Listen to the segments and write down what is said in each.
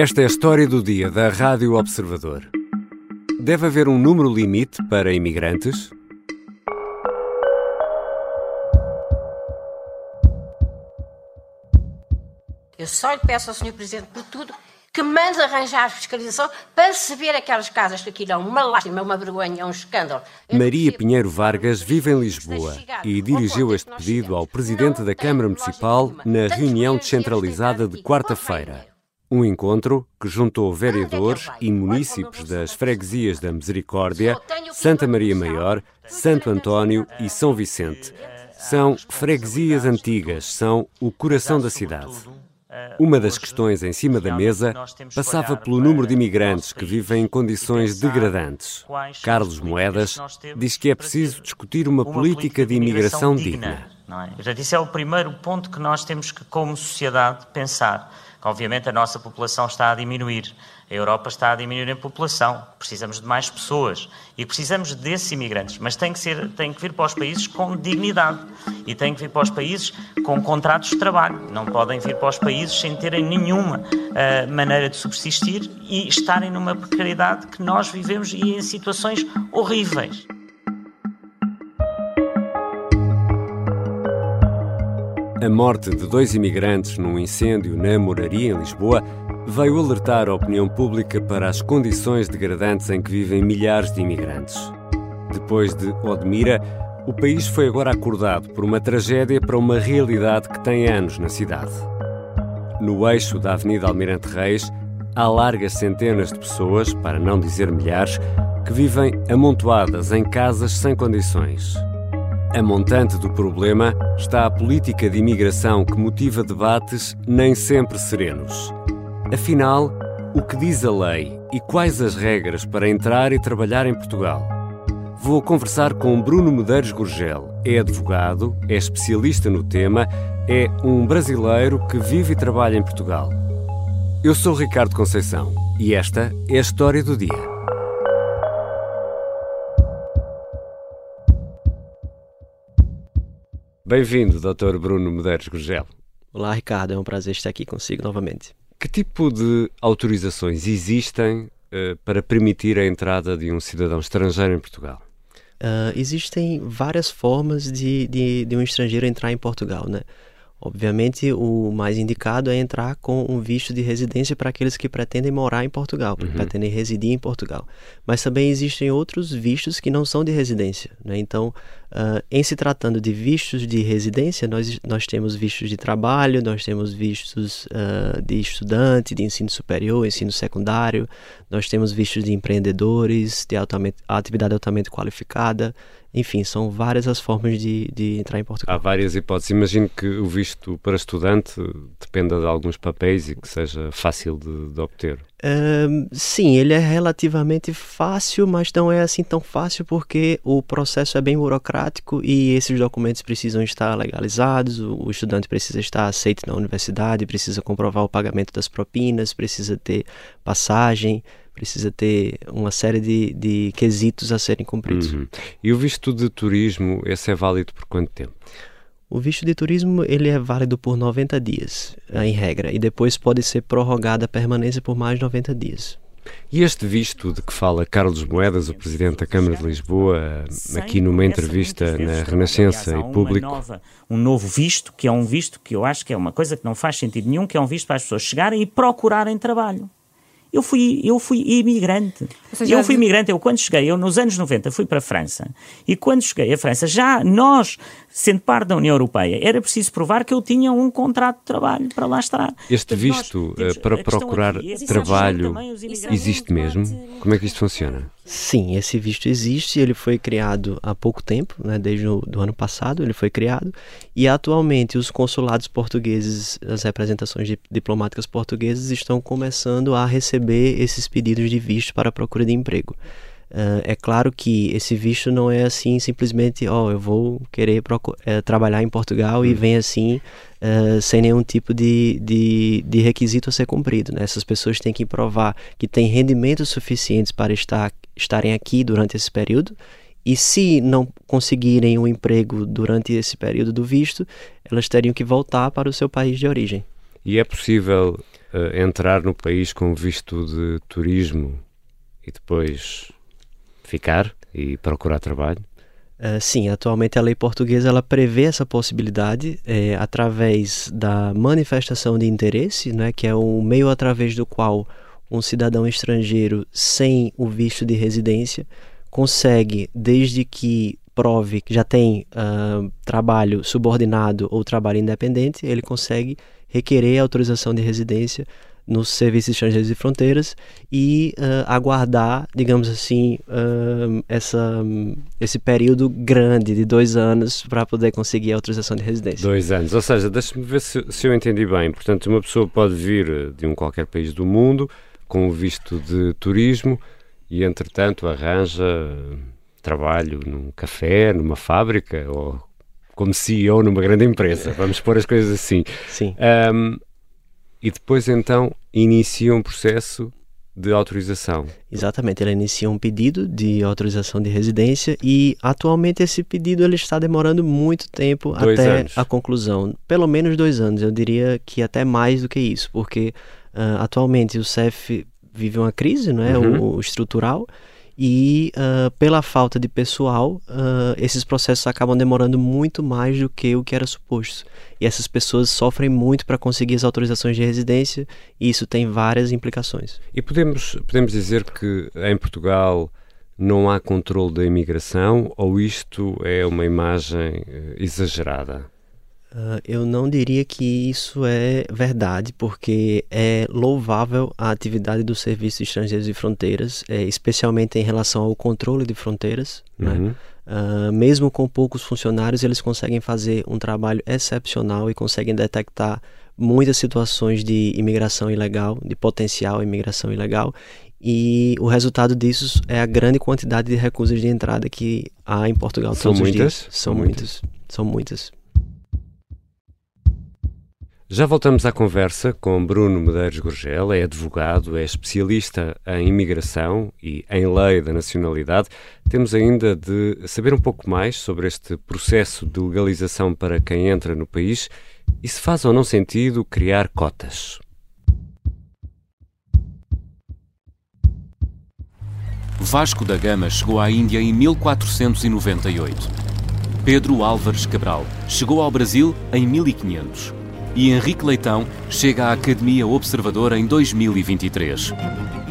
Esta é a história do dia da Rádio Observador. Deve haver um número limite para imigrantes? Eu só lhe peço ao Sr. Presidente, por tudo, que mande arranjar a fiscalização para se ver aquelas casas que aquilo é uma lástima, uma vergonha, é um escândalo. Eu Maria Pinheiro Vargas vive em Lisboa e dirigiu este pedido ao Presidente da Câmara Municipal na reunião descentralizada de quarta-feira. Um encontro que juntou vereadores e munícipes das freguesias da Misericórdia, Santa Maria Maior, Santo António e São Vicente. São freguesias antigas, são o coração da cidade. Uma das questões em cima da mesa passava pelo número de imigrantes que vivem em condições degradantes. Carlos Moedas diz que é preciso discutir uma política de imigração digna. é? Portanto, isso é o primeiro ponto que nós temos que, como sociedade, pensar. Obviamente, a nossa população está a diminuir. A Europa está a diminuir em população. Precisamos de mais pessoas. E precisamos desses imigrantes. Mas tem que, ser, tem que vir para os países com dignidade. E tem que vir para os países com contratos de trabalho. Não podem vir para os países sem terem nenhuma ah, maneira de subsistir e estarem numa precariedade que nós vivemos e em situações horríveis. A morte de dois imigrantes num incêndio na Moraria, em Lisboa, veio alertar a opinião pública para as condições degradantes em que vivem milhares de imigrantes. Depois de Odmira, o país foi agora acordado por uma tragédia para uma realidade que tem anos na cidade. No eixo da Avenida Almirante Reis, há largas centenas de pessoas, para não dizer milhares, que vivem amontoadas em casas sem condições. A montante do problema está a política de imigração que motiva debates nem sempre serenos. Afinal, o que diz a lei e quais as regras para entrar e trabalhar em Portugal? Vou conversar com Bruno Medeiros Gurgel. É advogado, é especialista no tema, é um brasileiro que vive e trabalha em Portugal. Eu sou Ricardo Conceição e esta é a história do dia. Bem-vindo, Dr. Bruno Medeiros Gurgel. Olá, Ricardo. É um prazer estar aqui consigo novamente. Que tipo de autorizações existem eh, para permitir a entrada de um cidadão estrangeiro em Portugal? Ah, existem várias formas de, de, de um estrangeiro entrar em Portugal, né? Obviamente, o mais indicado é entrar com um visto de residência para aqueles que pretendem morar em Portugal, que pretendem residir em Portugal. Mas também existem outros vistos que não são de residência. Né? Então, ah, em se tratando de vistos de residência, nós, nós temos vistos de trabalho, nós temos vistos ah, de estudante, de ensino superior, ensino secundário, nós temos vistos de empreendedores, de altamente, atividade altamente qualificada. Enfim, são várias as formas de, de entrar em Portugal. Há várias hipóteses. Imagino que o visto para estudante dependa de alguns papéis e que seja fácil de, de obter. Sim, ele é relativamente fácil, mas não é assim tão fácil porque o processo é bem burocrático e esses documentos precisam estar legalizados, o, o estudante precisa estar aceito na universidade, precisa comprovar o pagamento das propinas, precisa ter passagem, precisa ter uma série de, de quesitos a serem cumpridos. Uhum. E o visto de turismo, esse é válido por quanto tempo? O visto de turismo ele é válido por 90 dias, eh, em regra, e depois pode ser prorrogada a permanência por mais 90 dias. E este visto de que fala Carlos Moedas, o Presidente da Câmara de Lisboa, aqui numa entrevista na Renascença e Público, um novo visto, que é um visto que eu acho que é uma coisa que não faz sentido nenhum, que é um visto para as pessoas chegarem e procurarem trabalho. Eu fui, eu fui imigrante. seja, eu fui imigrante. Eu, quando cheguei, eu nos anos 90 fui para a França. E quando cheguei à França, já nós, sendo parte da União Europeia, era preciso provar que eu tinha um contrato de trabalho para lá estar. este Portanto, visto temos- eh, para procurar aqui é trabalho existe mesmo? Como é que isto funciona? Sim, esse visto existe, ele foi criado há pouco tempo, né, desde o do ano passado ele foi criado, e atualmente os consulados portugueses, as representações di- diplomáticas portuguesas estão começando a receber esses pedidos de visto para a procura de emprego. Ah, é claro que esse visto não é assim simplesmente, ó, eu vou querer eh, trabalhar em Portugal e vem assim eh, sem nenhum tipo de, de, de requisito a ser cumprido. Né? Essas pessoas têm que provar que têm rendimentos suficientes para estar, estarem aqui durante esse período e se não conseguirem um emprego durante esse período do visto, elas teriam que voltar para o seu país de origem. E é possível uh, entrar no país com visto de turismo e depois ficar e procurar trabalho? Uh, sim, atualmente a lei portuguesa ela prevê essa possibilidade é, através da manifestação de interesse, né, que é o meio através do qual um cidadão estrangeiro sem o visto de residência consegue, desde que prove que já tem uh, trabalho subordinado ou trabalho independente, ele consegue requerer autorização de residência nos serviços estrangeiros e fronteiras e uh, aguardar, digamos assim, uh, essa, esse período grande de dois anos para poder conseguir a autorização de residência. Dois anos, ou seja, deixe-me ver se, se, eu entendi bem. Portanto, uma pessoa pode vir de um qualquer país do mundo com o visto de turismo e, entretanto, arranja trabalho num café, numa fábrica ou como CEO numa grande empresa, vamos pôr as coisas assim. Sim. Um, e depois então inicia um processo de autorização. Exatamente, ele inicia um pedido de autorização de residência e atualmente esse pedido ele está demorando muito tempo dois até anos. a conclusão, pelo menos dois anos. Eu diria que até mais do que isso, porque uh, atualmente o CEF vive uma crise, não é, uhum. o, o estrutural e uh, pela falta de pessoal, uh, esses processos acabam demorando muito mais do que o que era suposto. E essas pessoas sofrem muito para conseguir as autorizações de residência e isso tem várias implicações. E podemos, podemos dizer que em Portugal não há controle da imigração ou isto é uma imagem eh, exagerada? Uh, eu não diria que isso é verdade, porque é louvável a atividade do Serviço de Estrangeiros e Fronteiras, é, especialmente em relação ao controle de fronteiras. Né? Uhum. Né? Uh, mesmo com poucos funcionários, eles conseguem fazer um trabalho excepcional e conseguem detectar muitas situações de imigração ilegal, de potencial imigração ilegal. E o resultado disso é a grande quantidade de recusas de entrada que há em Portugal São todos muitas? os dias. São, São muitas. muitas. São muitas. Já voltamos à conversa com Bruno Medeiros Gorgel, é advogado, é especialista em imigração e em lei da nacionalidade. Temos ainda de saber um pouco mais sobre este processo de legalização para quem entra no país e se faz ou não sentido criar cotas. Vasco da Gama chegou à Índia em 1498. Pedro Álvares Cabral chegou ao Brasil em 1500 e Henrique Leitão chega à Academia Observadora em 2023.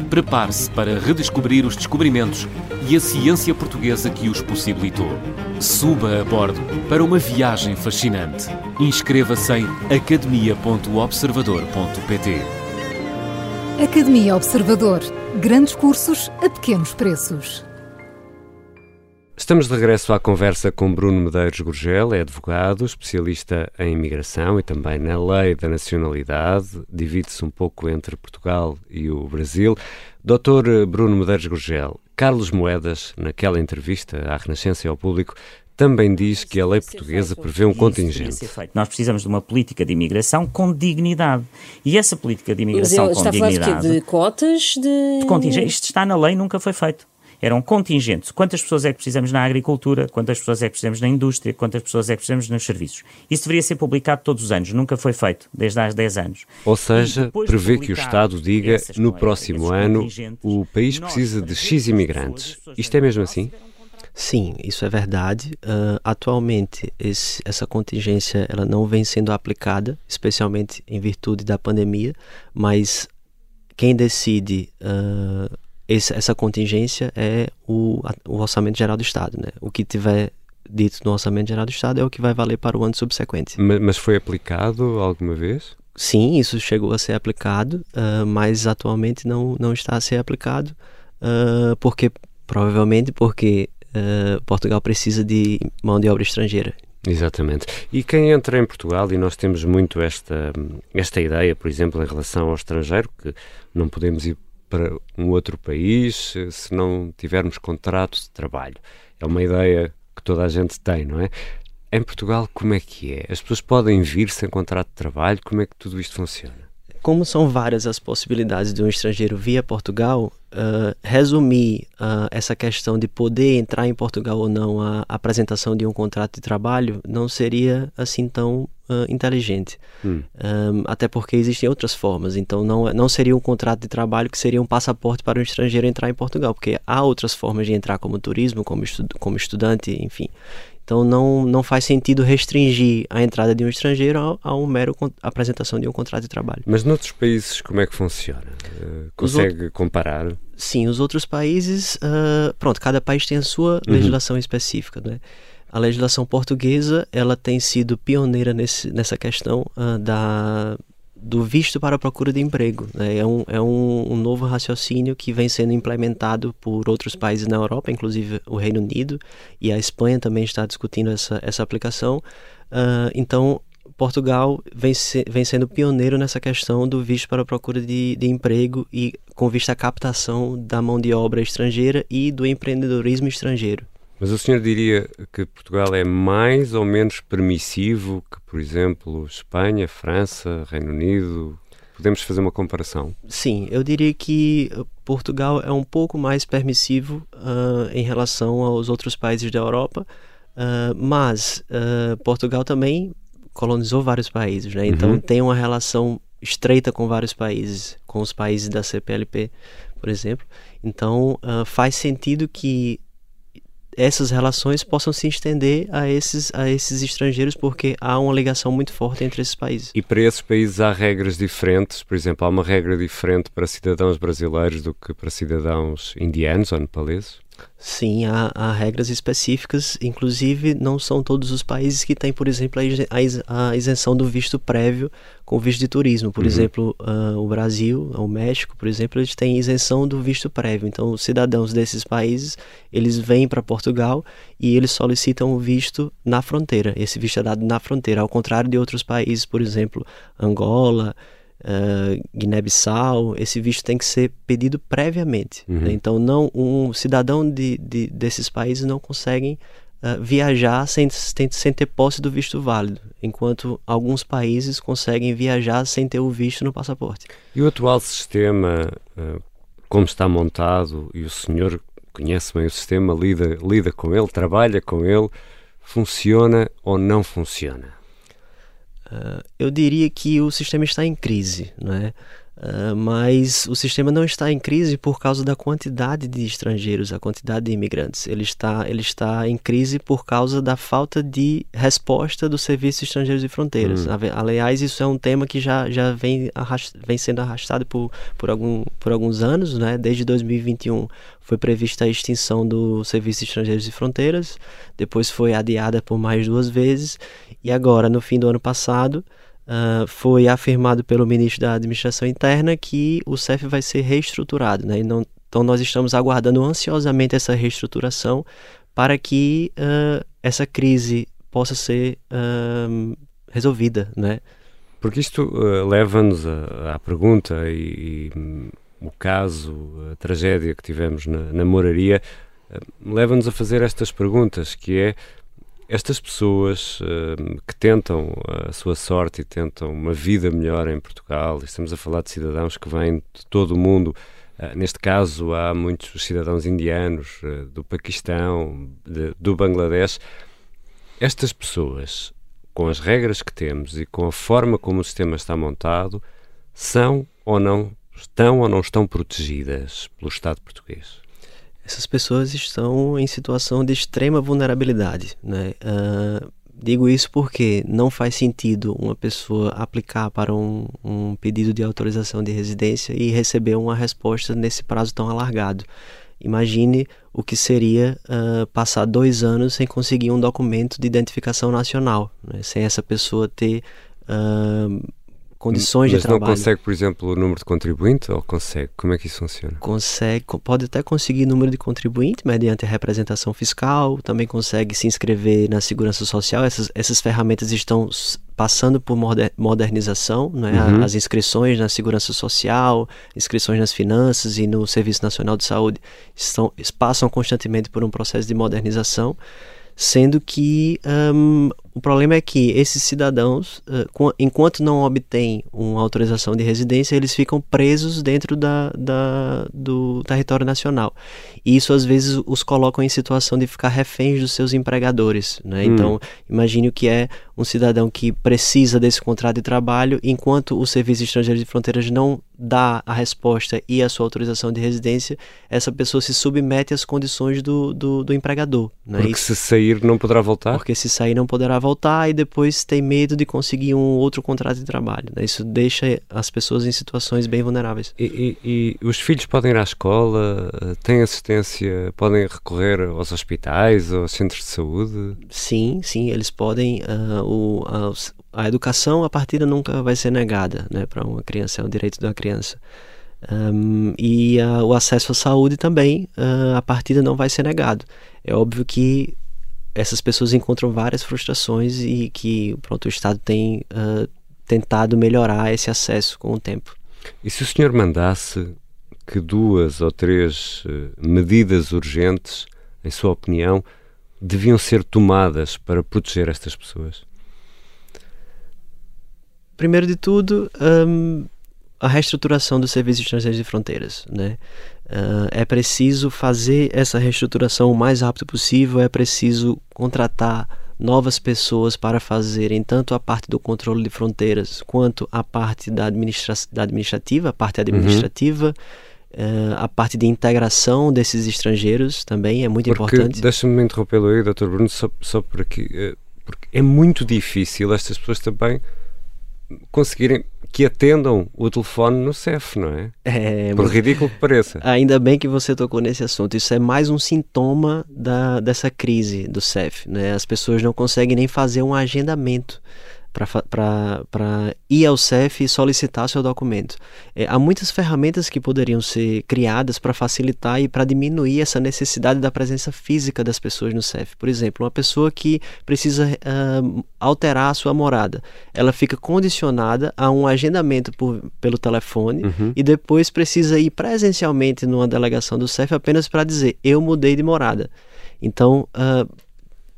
Prepare-se para redescobrir os descobrimentos e a ciência portuguesa que os possibilitou. Suba a bordo para uma viagem fascinante. Inscreva-se em academia.observador.pt. Academia Observador. Grandes cursos a pequenos preços. Estamos de regresso à conversa com Bruno Medeiros Gurgel, é advogado, especialista em imigração e também na lei da nacionalidade, divide-se um pouco entre Portugal e o Brasil. Doutor Bruno Medeiros Gurgel, Carlos Moedas, naquela entrevista à Renascença e ao público, também diz que a lei portuguesa prevê um contingente. Nós precisamos de uma política de imigração com dignidade. E essa política de imigração Mas com está dignidade. A falar de, de cotas de. de contingente. Isto está na lei, nunca foi feito eram contingentes. Quantas pessoas é que precisamos na agricultura, quantas pessoas é que precisamos na indústria, quantas pessoas é que precisamos nos serviços. Isso deveria ser publicado todos os anos, nunca foi feito, desde há 10 anos. Ou seja, prevê que o Estado diga no próximo ano o país precisa de X imigrantes. Isto é mesmo assim? Sim, isso é verdade. Uh, atualmente, esse, essa contingência ela não vem sendo aplicada, especialmente em virtude da pandemia, mas quem decide uh, esse, essa contingência é o, o orçamento geral do Estado. Né? O que tiver dito no orçamento geral do Estado é o que vai valer para o ano subsequente. Mas, foi aplicado alguma vez? Sim, isso chegou a ser aplicado, uh, mas atualmente não, não está a ser aplicado, uh, porque provavelmente porque uh, Portugal precisa de mão de obra estrangeira. Exatamente. E quem entra em Portugal, e nós temos muito esta, esta ideia, por exemplo, em relação ao estrangeiro, que não podemos ir para um outro país se não tivermos contrato de trabalho. É uma ideia que toda a gente tem, não é? Em Portugal, como é que é? As pessoas podem vir sem contrato de trabalho? Como é que tudo isto funciona? Como são várias as possibilidades de um estrangeiro vir a Portugal, uh, resumir uh, essa questão de poder entrar em Portugal ou não a apresentação de um contrato de trabalho não seria assim tão uh, inteligente. Hum. Um, até porque existem outras formas. Então, não, não seria um contrato de trabalho que seria um passaporte para um estrangeiro entrar em Portugal, porque há outras formas de entrar como turismo, como, estu como estudante, enfim. Então não, não faz sentido restringir a entrada de um estrangeiro a, a um mero apresentação de um contrato de trabalho. Mas noutros países como é que funciona? Uh, consegue comparar? Sim, os outros países, uh, pronto, cada país tem a sua uhum. legislação específica, né? A legislação portuguesa ela tem sido pioneira nesse, nessa questão uh, da do visto para a procura de emprego. Né? É, um, é um, um, novo raciocínio que vem sendo implementado por outros países na Europa, inclusive o Reino Unido e a Espanha também está discutindo essa, essa aplicação. Uh, então, Portugal vem, se, vem sendo pioneiro nessa questão do visto para a procura de, de emprego e com vista à captação da mão de obra estrangeira e do empreendedorismo estrangeiro. Mas o senhor diria que Portugal é mais ou menos permissivo que, por exemplo, Espanha, França, Reino Unido? Podemos fazer uma comparação? Sim, eu diria que Portugal é um pouco mais permissivo uh, em relação aos outros países da Europa, uh, mas uh, Portugal também colonizou vários países, né? Então uhum. tem uma relação estreita com vários países, com os países da CPLP, por exemplo. Então faz sentido que essas relações possam se estender a esses, a esses estrangeiros, porque há uma ligação muito forte entre esses países. E para esses países há regras diferentes? Por exemplo, há uma regra diferente para cidadãos brasileiros do que para cidadãos indianos ou nepaleses? Sim, há, há, regras específicas, inclusive não são todos os países que têm, por exemplo, a, isenção do visto prévio com visto de turismo. Por uhum. exemplo, uh, o Brasil, o México, por exemplo, eles têm isenção do visto prévio. Então, os cidadãos desses países, eles vêm para Portugal e eles solicitam o visto na fronteira. Esse visto é dado na fronteira, ao contrário de outros países, por exemplo, Angola, uh, Guiné-Bissau, esse visto tem que ser pedido previamente. Uhum. Né? Então, não um cidadão de, de, desses países não conseguem uh, viajar sem, sem, sem ter posse do visto válido, enquanto alguns países conseguem viajar sem ter o visto no passaporte. E o atual sistema, uh, como está montado, e o senhor conhece bem o sistema, lida, lida com ele, trabalha com ele, funciona ou não funciona? Uh, eu diria que o sistema está em crise, não é? Uh, mas o sistema não está em crise por causa da quantidade de estrangeiros, a quantidade de imigrantes. Ele está, ele está em crise por causa da falta de resposta do Serviço de Estrangeiros e Fronteiras. Hum. Aliás, isso é um tema que já, já vem, arrast, vem sendo arrastado por, por, algum, por alguns anos. Né? Desde 2021 foi prevista a extinção do Serviço de Estrangeiros e Fronteiras, depois foi adiada por mais duas vezes, e agora, no fim do ano passado, uh, foi afirmado pelo ministro da Administração Interna que o CEF vai ser reestruturado. Né? Não, então, nós estamos aguardando ansiosamente essa reestruturação para que uh, essa crise possa ser uh, resolvida. Né? Porque isto leva-nos à pergunta e, e o caso, a tragédia que tivemos na, na moraria, leva-nos a fazer estas perguntas, que é estas pessoas uh, que tentam a sua sorte e tentam uma vida melhor em Portugal, estamos a falar de cidadãos que vêm de todo o mundo, uh, neste caso há muitos cidadãos indianos, uh, do Paquistão, de, do Bangladesh. Estas pessoas, com as regras que temos e com a forma como o sistema está montado, são ou não estão ou não estão protegidas pelo Estado português? Essas pessoas estão em situação de extrema vulnerabilidade. Né? Uh, digo isso porque não faz sentido uma pessoa aplicar para um, um, pedido de autorização de residência e receber uma resposta nesse prazo tão alargado. Imagine o que seria uh, passar dois anos sem conseguir um documento de identificação nacional, né? sem essa pessoa ter uh, condições Mas de trabalho. Mas não consegue, por exemplo, o número de contribuinte ou consegue? Como é que isso funciona? Consegue, pode até conseguir número de contribuinte mediante a representação fiscal, também consegue se inscrever na segurança social. Essas, essas ferramentas estão passando por modernização, né? Uhum. as inscrições na segurança social, inscrições nas finanças e no Serviço Nacional de Saúde estão, passam constantemente por um processo de modernização sendo que um, o problema é que esses cidadãos, uh, enquanto não obtêm uma autorização de residência, eles ficam presos dentro da, da, do território nacional. E isso às vezes os colocam em situação de ficar reféns dos seus empregadores. Né? Hum. Então, imagine o que é um cidadão que precisa desse contrato de trabalho, enquanto o Serviço Estrangeiro de Fronteiras não dá a resposta e a sua autorização de residência, essa pessoa se submete às condições do, do, do empregador. Né? Porque se sair não poderá voltar? Porque se sair não poderá voltar e depois tem medo de conseguir um outro contrato de trabalho. Né? Isso deixa as pessoas em situações bem vulneráveis. E, e, e os filhos podem ir à escola, têm assistência, podem recorrer aos hospitais, aos centros de saúde? Sim, sim, eles podem. Uh, o, a, a educação, a partida nunca vai ser negada né, para uma criança, é um direito da criança. Um, e uh, o acesso à saúde também, uh, a partida não vai ser negado. É óbvio que essas pessoas encontram várias frustrações e que pronto, o Estado tem uh, tentado melhorar esse acesso com o tempo. E se o senhor mandasse que duas ou três medidas urgentes, em sua opinião, deviam ser tomadas para proteger estas pessoas? Primeiro de tudo, um, a reestruturação do Serviço Estrangeiro de Fronteiras. Né? Uh, é preciso fazer essa reestruturação o mais rápido possível, é preciso contratar novas pessoas para fazerem tanto a parte do controle de fronteiras quanto a parte da, administra da administrativa, a parte administrativa. Uhum. Uh, a parte de integração desses estrangeiros também é muito porque, importante. Deixa-me interrompê-lo aí, Dr. Bruno, só, só por aqui. Uh, porque é muito difícil estas pessoas também conseguirem que atendam o telefone no CEF, não é? É. Por ridículo que pareça. Ainda bem que você tocou nesse assunto. Isso é mais um sintoma da, dessa crise do CEF, né? As pessoas não conseguem nem fazer um agendamento para ir ao CEF e solicitar seu documento. É, há muitas ferramentas que poderiam ser criadas para facilitar e para diminuir essa necessidade da presença física das pessoas no CEF. Por exemplo, uma pessoa que precisa uh, alterar a sua morada, ela fica condicionada a um agendamento por, pelo telefone uhum. e depois precisa ir presencialmente numa delegação do CEF apenas para dizer eu mudei de morada. Então, uh,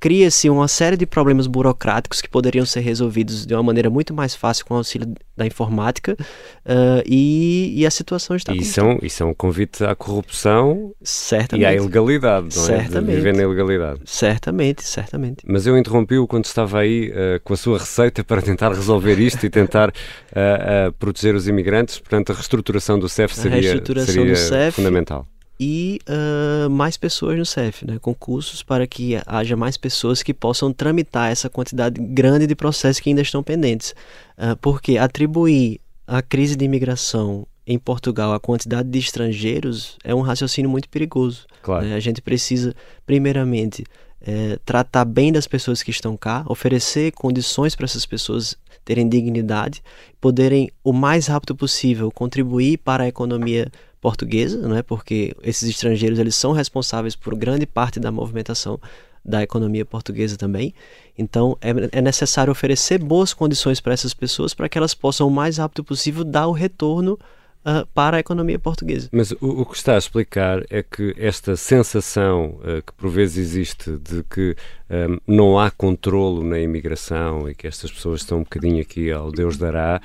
cria-se uma série de problemas burocráticos que poderiam ser resolvidos de uma maneira muito mais fácil com o auxílio da informática uh, e, e, a situação está e são E são um convite à corrupção certamente. e à ilegalidade, não certamente. é? De viver na ilegalidade. Certamente, certamente. Mas eu interrompi-o quando estava aí uh, com a sua receita para tentar resolver isto e tentar uh, proteger os imigrantes, portanto a reestruturação do CEF seria, seria CEF, fundamental e uh, mais pessoas no CEF, né? concursos para que haja mais pessoas que possam tramitar essa quantidade grande de processos que ainda estão pendentes. Uh, porque atribuir a crise de imigração em Portugal a quantidade de estrangeiros é um raciocínio muito perigoso. Claro. Né? A gente precisa, primeiramente, é, tratar bem das pessoas que estão cá, oferecer condições para essas pessoas terem dignidade, poderem o mais rápido possível contribuir para a economia portuguesa, não é? Porque esses estrangeiros eles são responsáveis por grande parte da movimentação da economia portuguesa também. Então é, é necessário oferecer boas condições para essas pessoas para que elas possam o mais rápido possível dar o retorno Uh, para a economia portuguesa. Mas o, o, que está a explicar é que esta sensação uh, que por vezes existe de que um, não há controlo na imigração e que estas pessoas estão um bocadinho aqui ao Deus dará,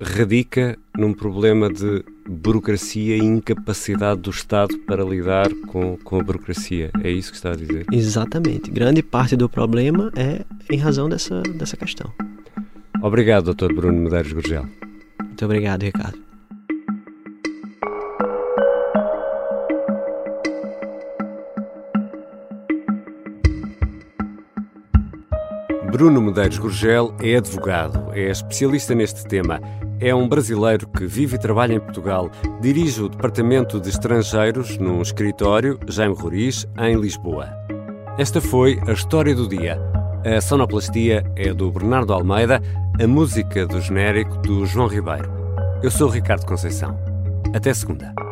radica num problema de burocracia e incapacidade do Estado para lidar com, com a burocracia. É isso que está a dizer? Exatamente. Grande parte do problema é em razão dessa, dessa questão. Obrigado, Dr. Bruno Medeiros Gurgel. Muito obrigado, Ricardo. Bruno Medeiros Gurgel é advogado, é especialista neste tema é um brasileiro que vive e trabalha em Portugal. Dirige o Departamento de Estrangeiros num escritório, Jaime Roriz, em Lisboa. Esta foi a história do dia. A sonoplastia é do Bernardo Almeida, a música do genérico do João Ribeiro. Eu sou Ricardo Conceição. Até segunda.